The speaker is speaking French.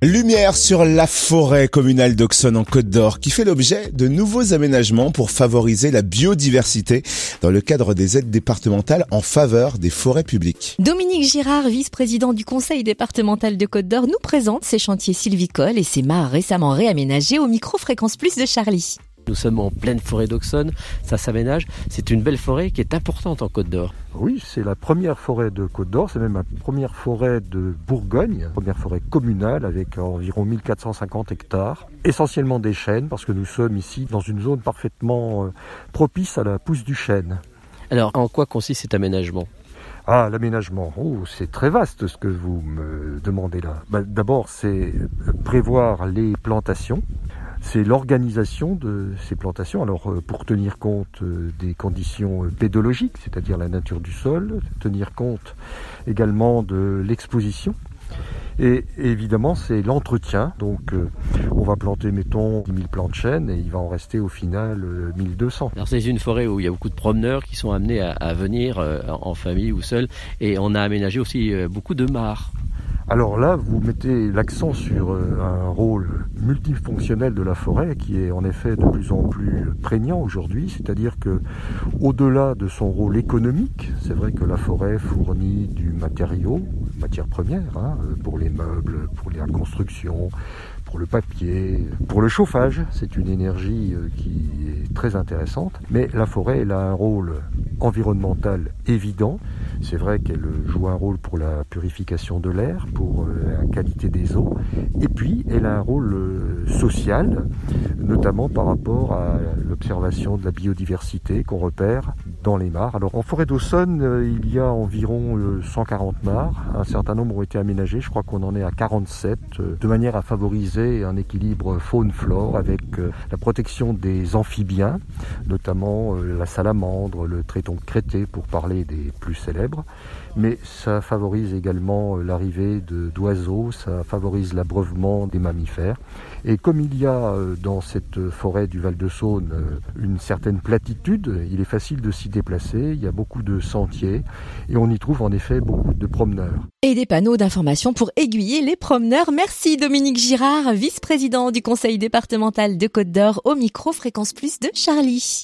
Lumière sur la forêt communale d'Auxonne en Côte d'Or qui fait l'objet de nouveaux aménagements pour favoriser la biodiversité dans le cadre des aides départementales en faveur des forêts publiques. Dominique Girard, vice-président du conseil départemental de Côte d'Or, nous présente ces chantiers sylvicoles et ces mares récemment réaménagés au micro-fréquence plus de Charlie. Nous sommes en pleine forêt d'Auxonne, ça s'aménage. C'est une belle forêt qui est importante en Côte d'Or. Oui, c'est la première forêt de Côte d'Or, c'est même la première forêt de Bourgogne, première forêt communale avec environ 1450 hectares, essentiellement des chênes parce que nous sommes ici dans une zone parfaitement euh, propice à la pousse du chêne. Alors, en quoi consiste cet aménagement? Ah, l'aménagement, oh, c'est très vaste ce que vous me demandez là. Bah, d'abord, c'est prévoir les plantations, c'est l'organisation de ces plantations. Alors euh, pour tenir compte euh, des conditions euh, pédologiques, c'est-à-dire la nature du sol, tenir compte également de l'exposition. Et évidemment, c'est l'entretien. Donc, on va planter, mettons, 10 000 plants de chêne et il va en rester au final 1200. Alors, c'est une forêt où il y a beaucoup de promeneurs qui sont amenés à, venir en famille ou seuls. Et on a aménagé aussi beaucoup de mares. Alors là, vous mettez l'accent sur euh, un rôle multifonctionnel de la forêt qui est en effet de plus en plus prégnant aujourd'hui, c'est-à-dire que au-delà de son rôle économique, c'est vrai que la forêt fournit du matériau, matière première, hein, pour les meubles, pour la construction, pour le papier, pour le chauffage, c'est une énergie euh, qui est très intéressante, mais la forêt elle a un rôle environnemental évident. C'est vrai qu'elle joue un rôle pour la purification de l'air, pour euh, la qualité des eaux, et puis elle a un rôle euh, social, notamment par rapport à l'observation de la biodiversité qu'on repère dans les mares. Alors en forêt d'Aussonne, euh, il y a environ 140 mares, un certain nombre ont été aménagées, je crois qu'on en est à 47, de manière à favoriser un équilibre faune-flore avec la protection des amphibiens, notamment la salamandre, le traiton crété pour parler des plus célèbres, mais ça favorise également euh, l'arrivée d'oiseaux, ça favorise l'abreuvement des mammifères. Et comme il y a euh, dans cette forêt du Val-de-Saône euh, une certaine platitude, il est facile de s'y déplacer, il y a beaucoup de sentiers et on y trouve en effet beaucoup de promeneurs. Et des panneaux d'information pour aiguiller les promeneurs. Merci Dominique Girard, vice-président du conseil départemental de Côte d'Or au micro Fréquence Plus de Charlie.